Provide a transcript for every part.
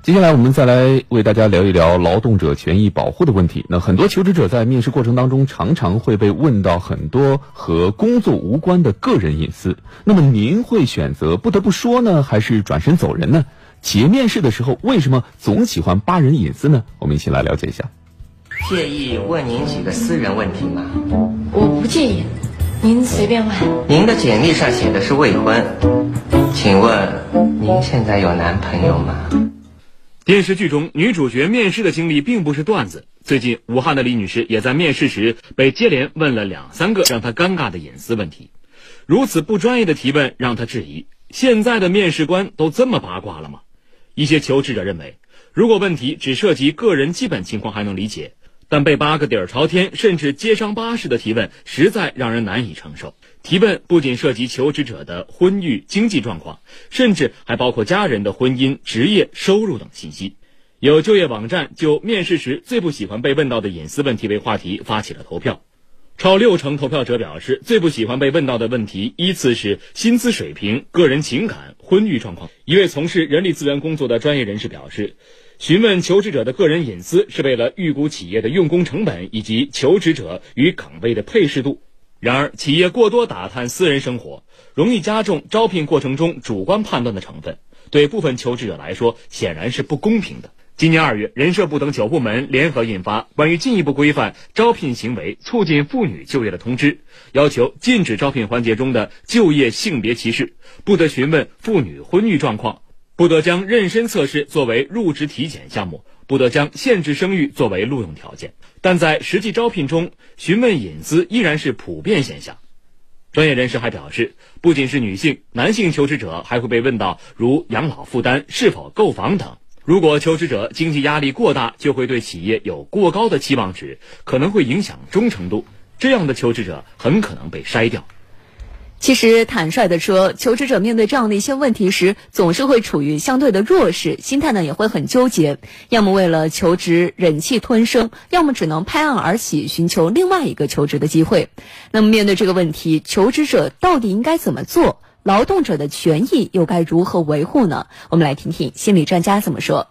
接下来我们再来为大家聊一聊劳动者权益保护的问题。那很多求职者在面试过程当中，常常会被问到很多和工作无关的个人隐私。那么您会选择不得不说呢，还是转身走人呢？企业面试的时候，为什么总喜欢扒人隐私呢？我们一起来了解一下。介意问您几个私人问题吗？我不介意，您随便问。您的简历上写的是未婚，请问您现在有男朋友吗？电视剧中女主角面试的经历并不是段子。最近，武汉的李女士也在面试时被接连问了两三个让她尴尬的隐私问题。如此不专业的提问让她质疑：现在的面试官都这么八卦了吗？一些求职者认为，如果问题只涉及个人基本情况还能理解，但被八个底儿朝天甚至揭伤疤式的提问，实在让人难以承受。提问不仅涉及求职者的婚育、经济状况，甚至还包括家人的婚姻、职业、收入等信息。有就业网站就面试时最不喜欢被问到的隐私问题为话题发起了投票，超六成投票者表示最不喜欢被问到的问题依次是薪资水平、个人情感、婚育状况。一位从事人力资源工作的专业人士表示，询问求职者的个人隐私是为了预估企业的用工成本以及求职者与岗位的配适度。然而，企业过多打探私人生活，容易加重招聘过程中主观判断的成分，对部分求职者来说显然是不公平的。今年二月，人社部等九部门联合印发《关于进一步规范招聘行为、促进妇女就业的通知》，要求禁止招聘环节中的就业性别歧视，不得询问妇女婚育状况，不得将妊娠测试作为入职体检项目。不得将限制生育作为录用条件，但在实际招聘中，询问隐私依然是普遍现象。专业人士还表示，不仅是女性，男性求职者还会被问到如养老负担、是否购房等。如果求职者经济压力过大，就会对企业有过高的期望值，可能会影响忠诚度。这样的求职者很可能被筛掉。其实，坦率的说，求职者面对这样的一些问题时，总是会处于相对的弱势，心态呢也会很纠结。要么为了求职忍气吞声，要么只能拍案而起，寻求另外一个求职的机会。那么，面对这个问题，求职者到底应该怎么做？劳动者的权益又该如何维护呢？我们来听听心理专家怎么说。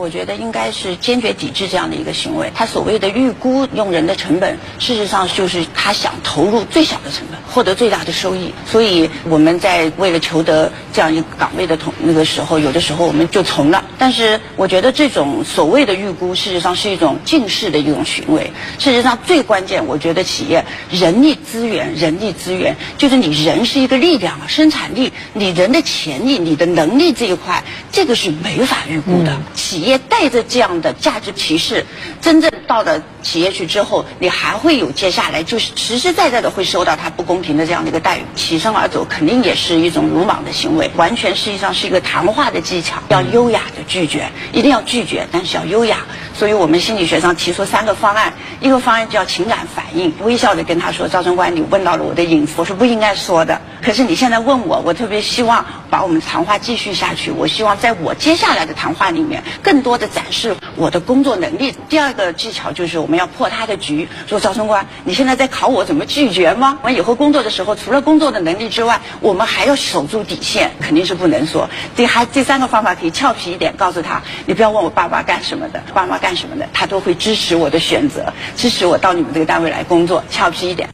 我觉得应该是坚决抵制这样的一个行为。他所谓的预估用人的成本，事实上就是他想投入最小的成本，获得最大的收益。所以我们在为了求得这样一个岗位的同那个时候，有的时候我们就从了。但是我觉得这种所谓的预估，事实上是一种近视的一种行为。事实上最关键，我觉得企业人力资源，人力资源就是你人是一个力量啊，生产力，你人的潜力，你的能力这一块，这个是没法预估的。企业。也带着这样的价值歧视，真正到了企业去之后，你还会有接下来就是实实在在的会受到他不公平的这样的一个待遇，起身而走肯定也是一种鲁莽的行为，完全实际上是一个谈话的技巧，要优雅的拒绝，一定要拒绝，但是要优雅。所以我们心理学上提出三个方案，一个方案叫情感反应，微笑的跟他说：“赵正官，你问到了我的隐私，我是不应该说的。可是你现在问我，我特别希望把我们谈话继续下去。我希望在我接下来的谈话里面，更多的展示我的工作能力。第二个技巧就是我们要破他的局，说赵正官，你现在在考我怎么拒绝吗？我以后工作的时候，除了工作的能力之外，我们还要守住底线，肯定是不能说。第还第三个方法可以俏皮一点，告诉他，你不要问我爸爸干什么的，爸妈干。什么的，他都会支持我的选择，支持我到你们这个单位来工作，俏皮一点。